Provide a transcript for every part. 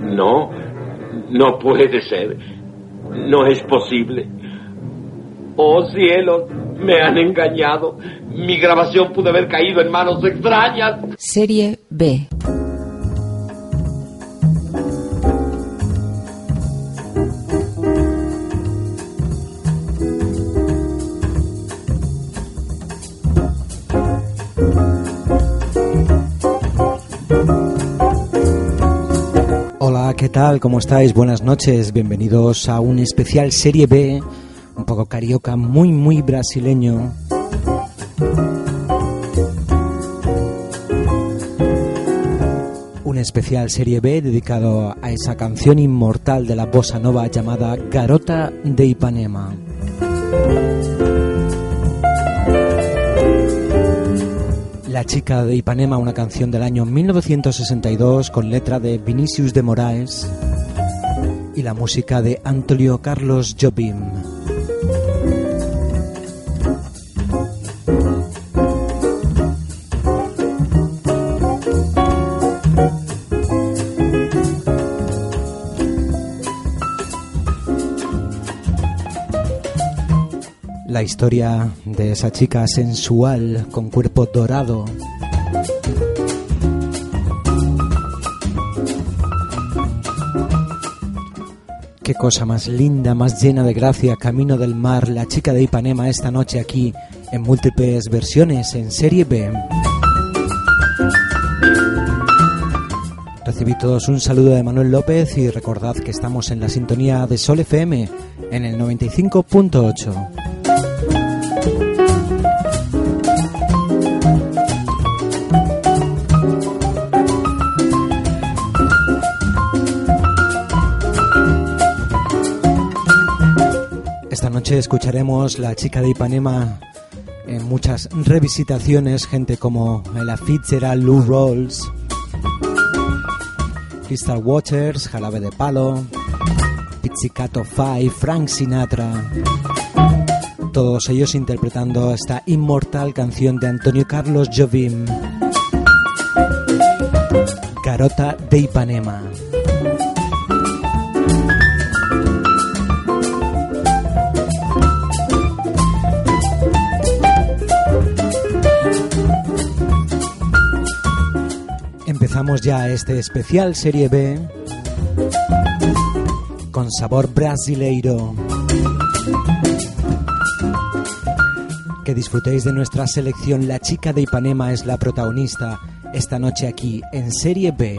no, no puede ser, no es posible. Oh cielo, me han engañado, mi grabación pudo haber caído en manos extrañas. Serie B. tal? ¿Cómo estáis? Buenas noches, bienvenidos a un especial Serie B, un poco carioca, muy, muy brasileño. Un especial Serie B dedicado a esa canción inmortal de la bossa nova llamada Garota de Ipanema. La chica de Ipanema, una canción del año 1962 con letra de Vinicius de Moraes y la música de Antonio Carlos Jobim. la historia de esa chica sensual con cuerpo dorado. Qué cosa más linda, más llena de gracia, Camino del Mar, la chica de Ipanema esta noche aquí en múltiples versiones en Serie B. Recibí todos un saludo de Manuel López y recordad que estamos en la sintonía de Sol FM en el 95.8. escucharemos La chica de Ipanema en muchas revisitaciones, gente como la Fitzgerald, Lou Rolls, Crystal Waters, Jalabe de Palo, Pizzicato Five, Frank Sinatra. Todos ellos interpretando esta inmortal canción de Antonio Carlos Jovim, Carota de Ipanema. ya este especial Serie B con sabor brasileiro. Que disfrutéis de nuestra selección La chica de Ipanema es la protagonista esta noche aquí en Serie B.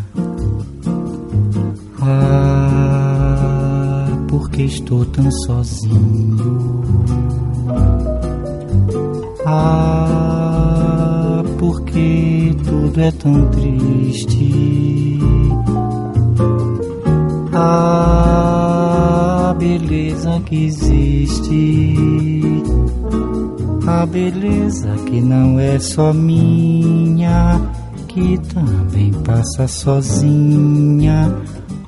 que estou tão sozinho. Ah, porque tudo é tão triste. Ah, a beleza que existe, a beleza que não é só minha, que também passa sozinha.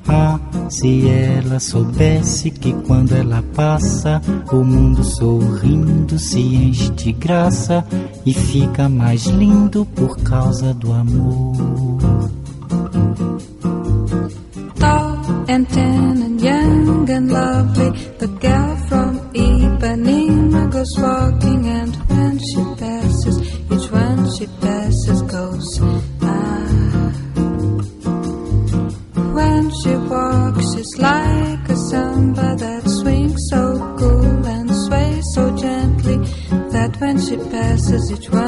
Ah, se ela soubesse que quando ela passa, o mundo sorrindo se enche de graça e fica mais lindo por causa do amor. Tall and tan and young and lovely, the girl from Ipanema goes walking samba that swings so cool and sways so gently that when she passes each one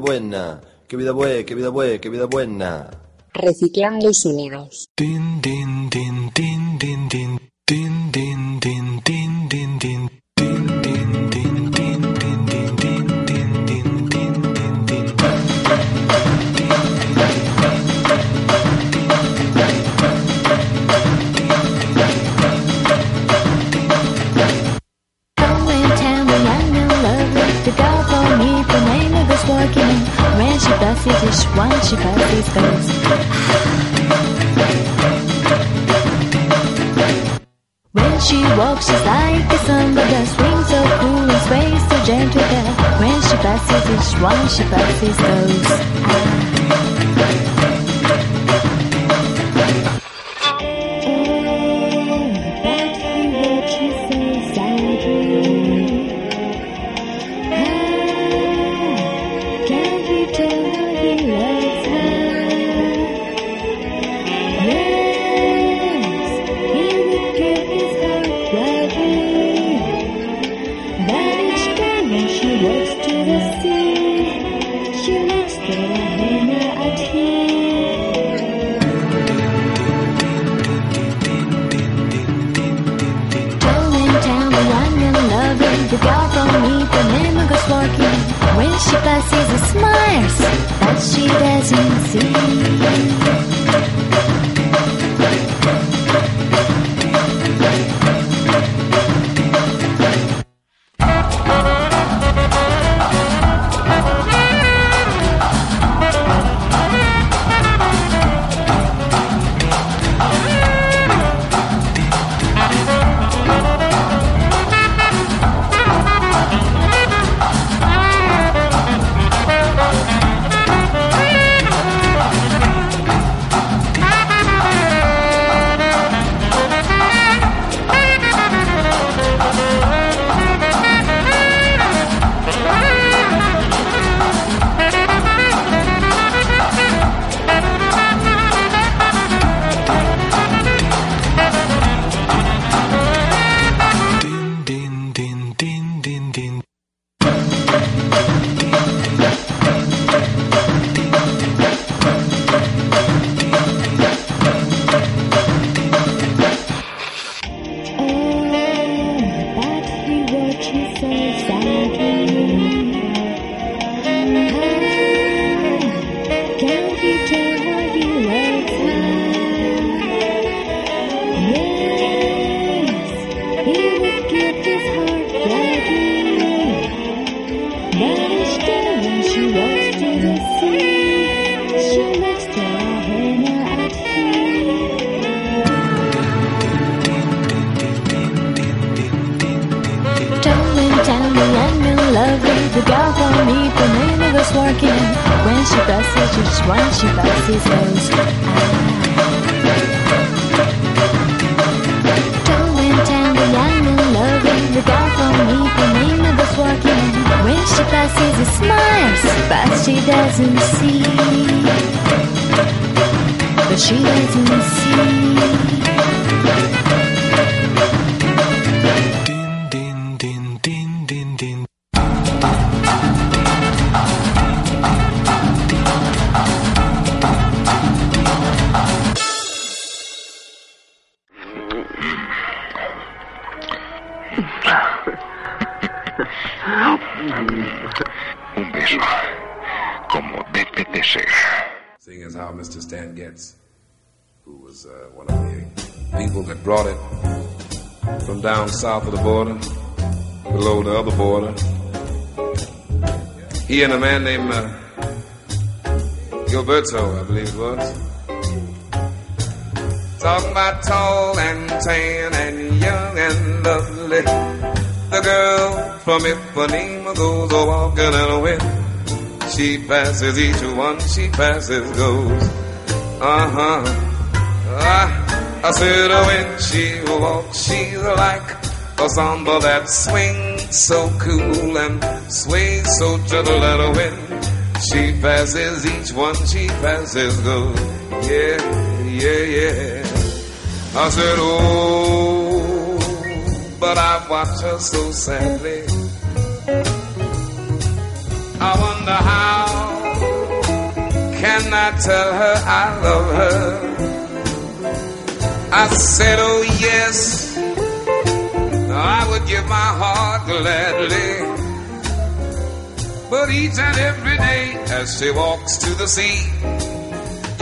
buena, qué vida buena, qué vida buena, qué vida buena. Reciclando sonidos. She dass one. She wunschbar displays. When she walks, she's like a samba that swings so cool and sways so gentle when she passes, each one she passes goes. got on me the name of God's working. When she passes, it smiles, but she doesn't see. the girl from me, the name was working. When she passes, just when she passes, goes. Tall and tender, young and loving, the girl from me, the name was working. When she passes, it smiles, but she doesn't see. But she doesn't see. south of the border, below the other border. He and a man named uh, Gilberto, I believe it was. Talking about tall and tan and young and lovely. The girl from Ipanema goes a walking and with. She passes each one she passes goes. Uh huh. Ah, I said oh, when she walks, she's like a samba that swings so cool and sways so chuddle when she passes each one she passes go yeah yeah yeah I said oh but I watch her so sadly I wonder how can I tell her I love her I said oh yes I would give my heart gladly. But each and every day as she walks to the sea,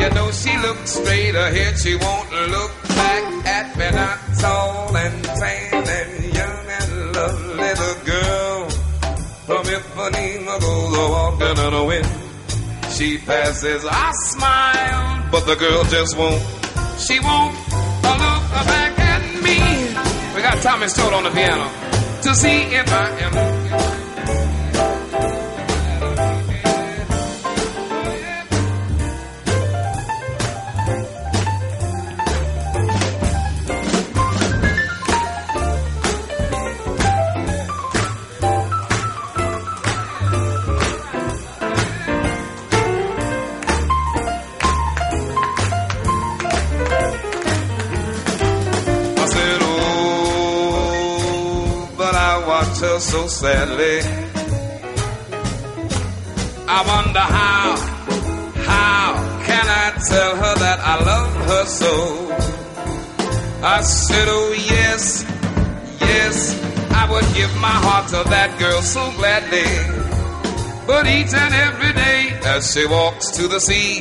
you know she looks straight ahead, she won't look back at me, not tall and tan and young and lovely. The girl from Ipanema goes a walking on the wind. She passes, I smile, but the girl just won't. She won't look back we got Tommy Stoll on the piano to see if I am. so sadly. I wonder how, how can I tell her that I love her so? I said, oh yes, yes, I would give my heart to that girl so gladly. But each and every day as she walks to the sea,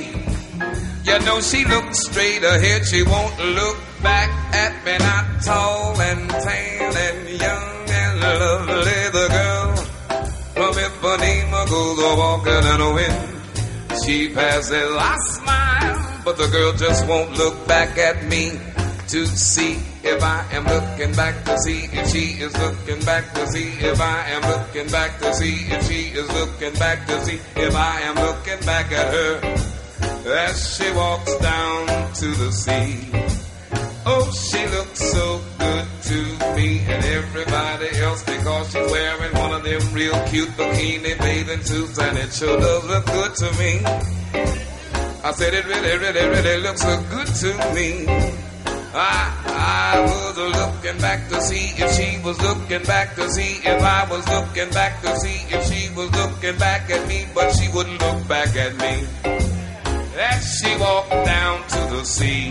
you know she looks straight ahead, she won't look back at me, not tall and tan and young lovely the girl from Ipanema goes a walking in the wind. She passes, I smile, but the girl just won't look back at me to see if I am looking back to see if she is looking back to see if I am looking back to see if she is looking back to see if I am looking back at her as she walks down to the sea. Oh, she looks so to me and everybody else because she's wearing one of them real cute bikini bathing suits and it sure does look good to me. I said it really, really, really looks so good to me. I, I was looking back to see if she was looking back to see if I was looking back to see if she was looking back at me, but she wouldn't look back at me. As she walked down to the sea,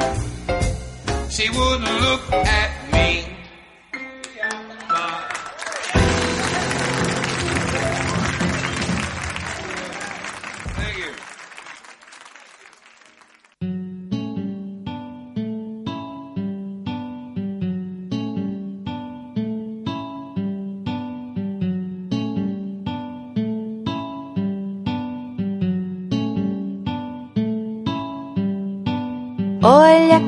she wouldn't look at me.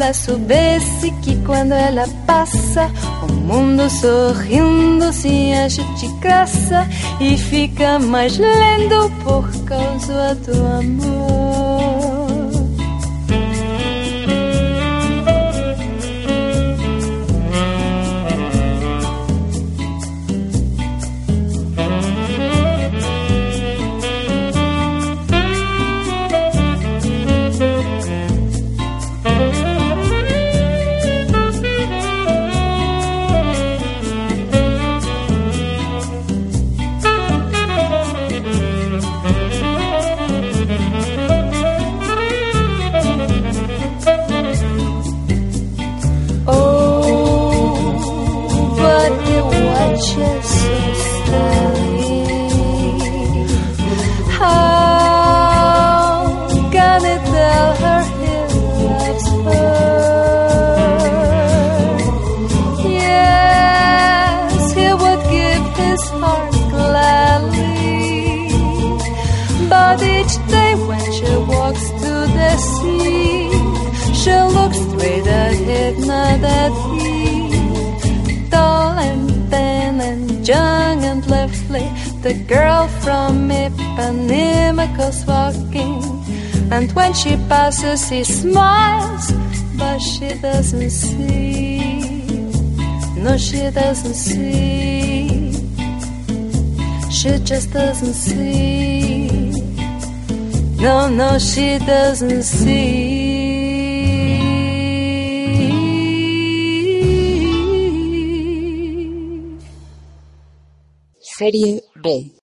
ela soubesse que quando ela passa, o mundo sorrindo se acha de graça e fica mais lindo por causa do amor. girl from Ipanema goes walking, and when she passes, he smiles, but she doesn't see. No, she doesn't see. She just doesn't see. No, no, she doesn't see. Serie B.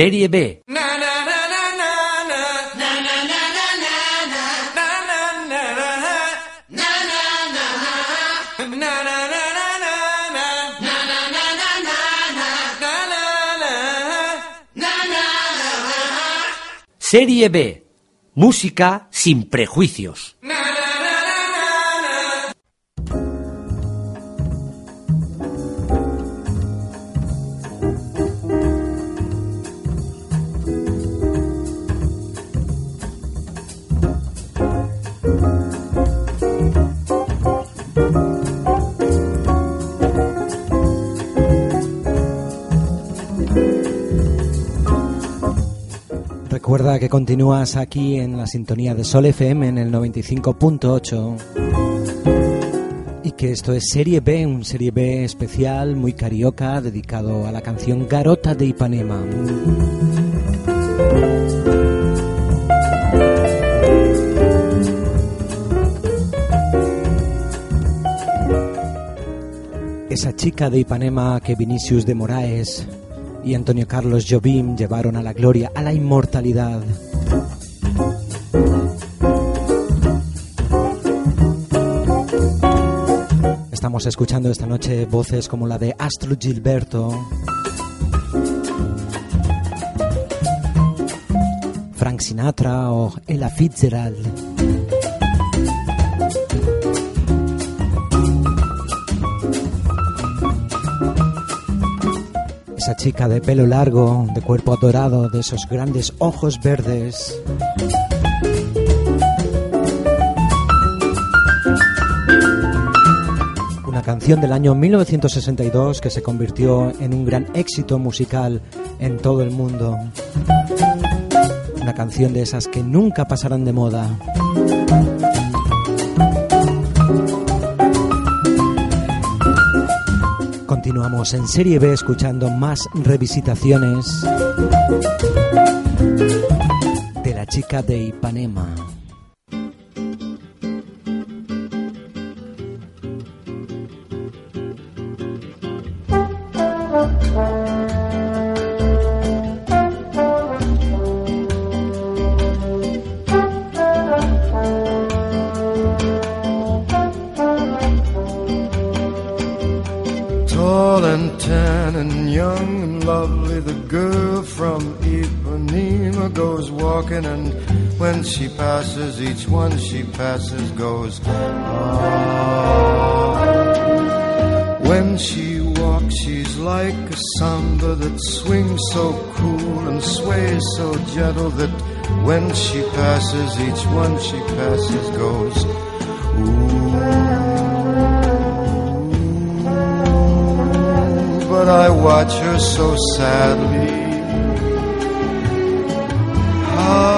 Serie B. Música sin prejuicios. continúas aquí en la sintonía de Sol FM en el 95.8 y que esto es Serie B, un Serie B especial muy carioca dedicado a la canción Garota de Ipanema. Esa chica de Ipanema que Vinicius de Moraes y Antonio Carlos Jobim llevaron a la gloria, a la inmortalidad. Estamos escuchando esta noche voces como la de Astro Gilberto, Frank Sinatra o Ella Fitzgerald. Esa chica de pelo largo, de cuerpo adorado, de esos grandes ojos verdes. Una canción del año 1962 que se convirtió en un gran éxito musical en todo el mundo. Una canción de esas que nunca pasarán de moda. Continuamos en Serie B escuchando más revisitaciones de la chica de Ipanema. she passes goes ah. When she walks, she's like a samba that swings so cool and sways so gentle that when she passes, each one she passes goes. Ooh. But I watch her so sadly. Ah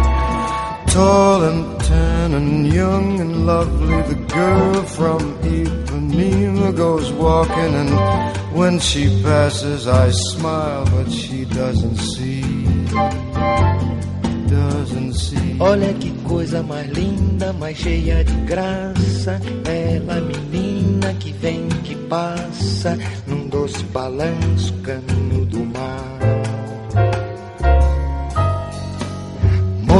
tall and tan and young and lovely. The girl from Ipanema goes walking, and when she passes, I smile, but she doesn't see. Doesn't see. Olha que coisa mais linda, mais cheia de graça. Ela, menina que vem, que passa, num doce balanço caminho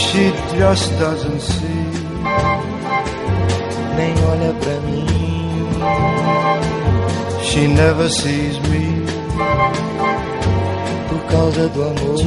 She just doesn't see. Nem olha pra mim. She never sees me. Por causa do amor.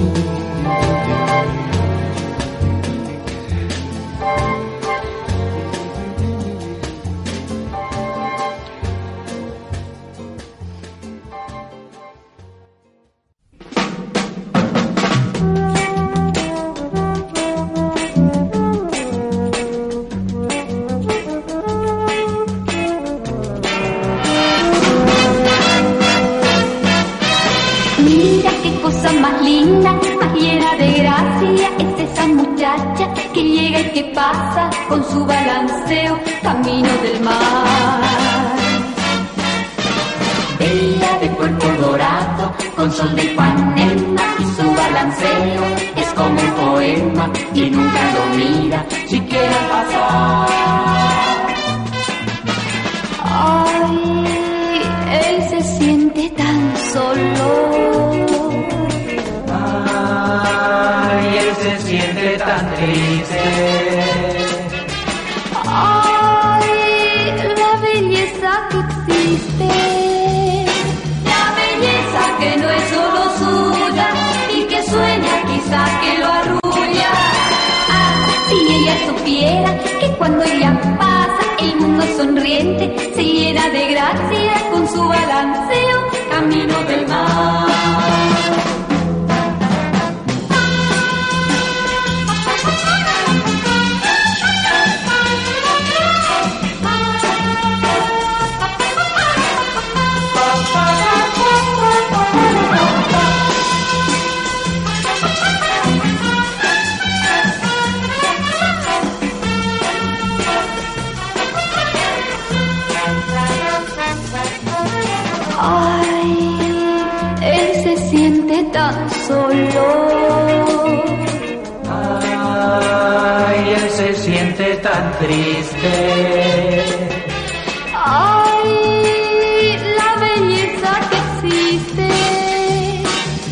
Ay, la belleza que existe,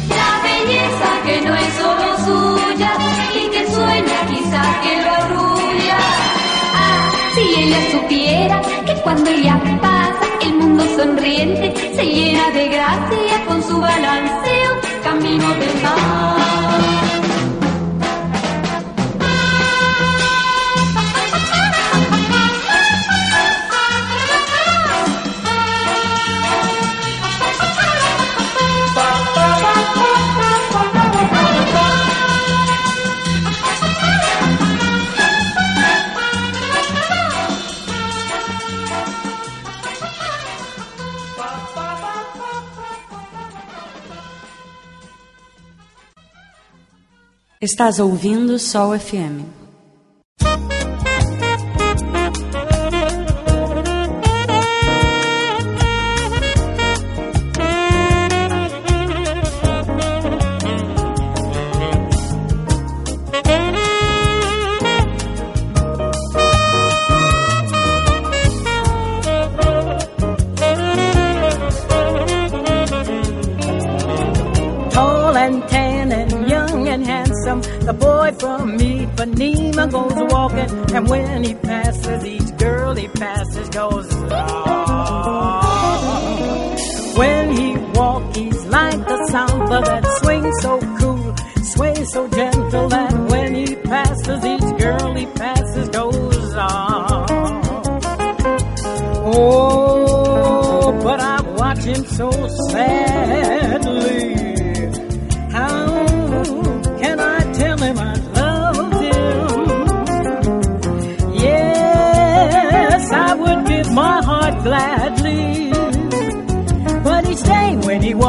la belleza que no es solo suya y que sueña quizás que lo arrulla. Ah, si ella supiera que cuando ella pasa el mundo sonriente se llena de gracia con su balanceo camino del mar. Estás ouvindo Sol FM.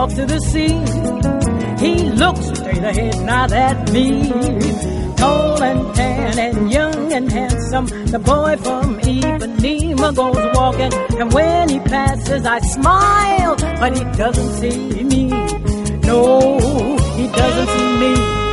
up to the sea. He looks straight ahead, not at me. Tall and tan and young and handsome, the boy from Ipanema goes walking. And when he passes, I smile, but he doesn't see me. No, he doesn't see me.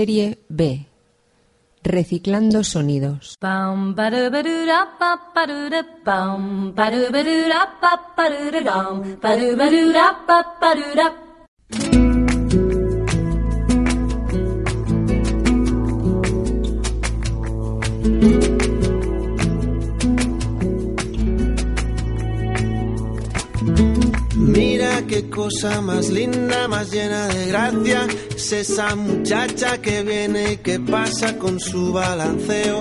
Serie B. Reciclando sonidos. qué cosa más linda, más llena de gracia. Es esa muchacha que viene y que pasa con su balanceo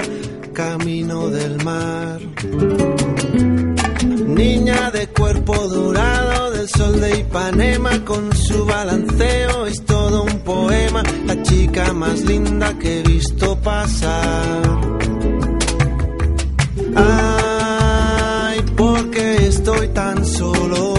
camino del mar. Niña de cuerpo dorado del sol de Ipanema, con su balanceo es todo un poema, la chica más linda que he visto pasar. Ay, porque estoy tan solo.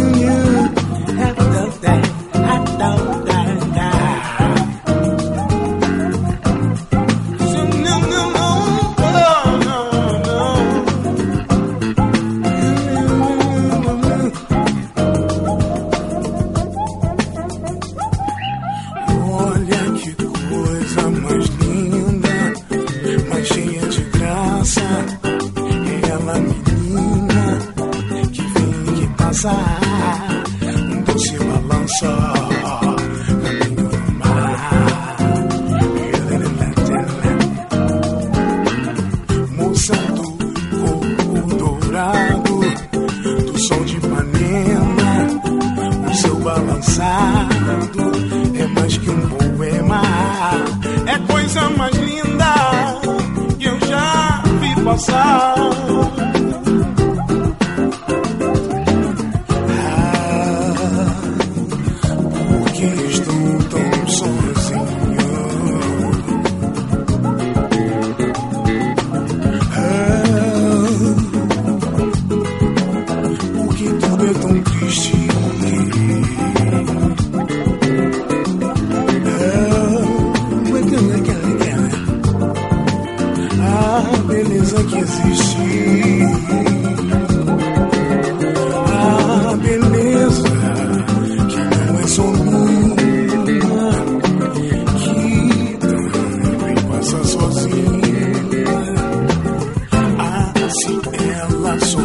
assim ela só.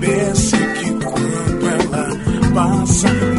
Pense que quando ela passa.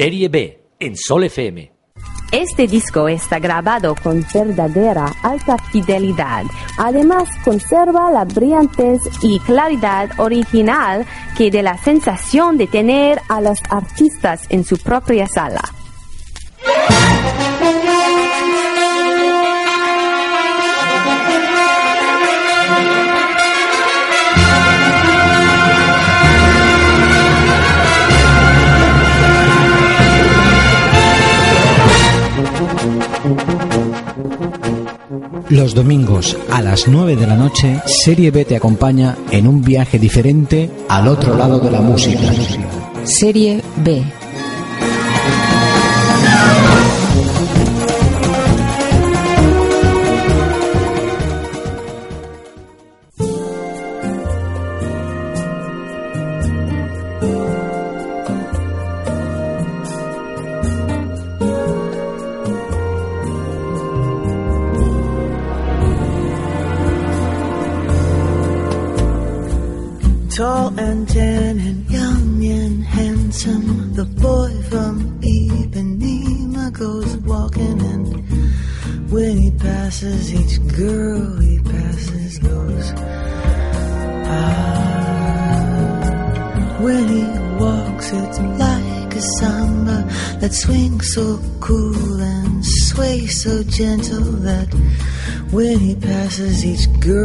Serie B en Sol FM. Este disco está grabado con verdadera alta fidelidad. Además, conserva la brillantez y claridad original que de la sensación de tener a los artistas en su propia sala. Los domingos a las 9 de la noche, Serie B te acompaña en un viaje diferente al otro lado de la música. Serie B passes each good.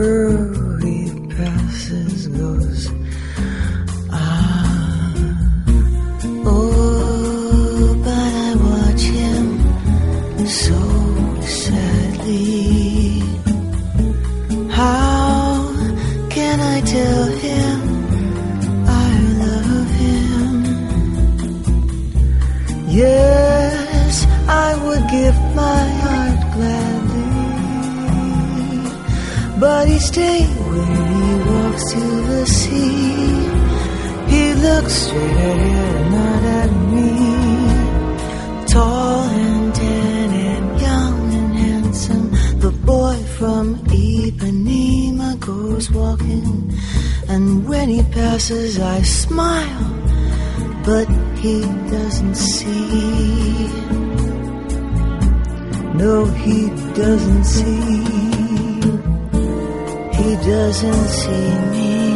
He doesn't see me.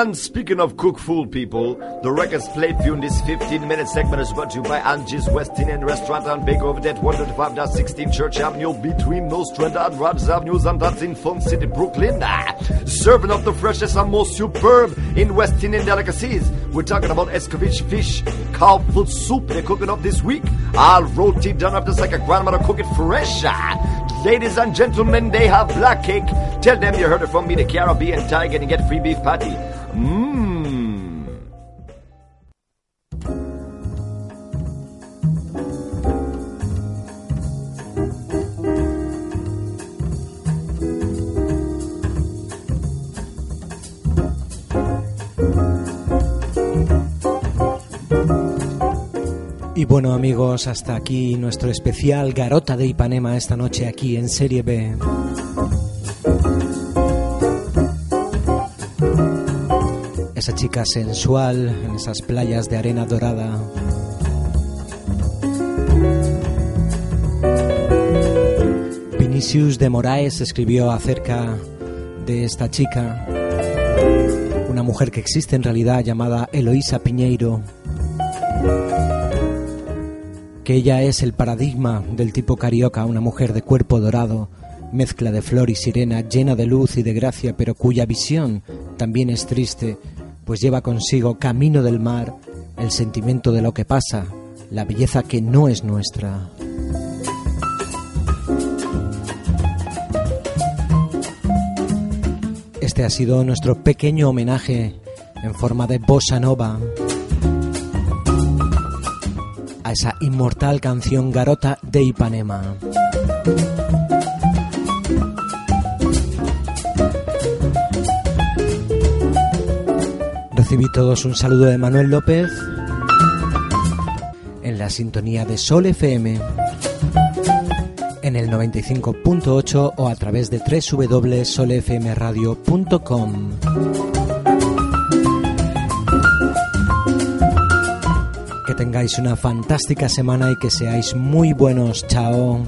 And speaking of cook fool people, the records played for you in this 15 minute segment is brought to you by Angie's West Indian Restaurant and Bake Over at 105.16 Church Avenue between Nostrand and Rogers Avenues, and that's in Fun City, Brooklyn. Ah, serving up the freshest and most superb in West Indian delicacies. We're talking about Escovitch fish, cow foot soup they're cooking up this week. All roti done up just like a grandmother cook it fresh. Ah, Ladies and gentlemen, they have black cake. Tell them you heard it from me, the Caribbean Tiger, and get free beef patty. bueno amigos, hasta aquí nuestro especial Garota de Ipanema esta noche aquí en Serie B. Esa chica sensual en esas playas de arena dorada. Vinicius de Moraes escribió acerca de esta chica, una mujer que existe en realidad llamada Eloísa Piñeiro ella es el paradigma del tipo carioca, una mujer de cuerpo dorado, mezcla de flor y sirena, llena de luz y de gracia, pero cuya visión también es triste, pues lleva consigo camino del mar, el sentimiento de lo que pasa, la belleza que no es nuestra. Este ha sido nuestro pequeño homenaje en forma de bossa nova esa inmortal canción Garota de Ipanema. Recibí todos un saludo de Manuel López en la sintonía de Sol FM en el 95.8 o a través de www.solefmradio.com tengáis una fantástica semana y que seáis muy buenos. Chao.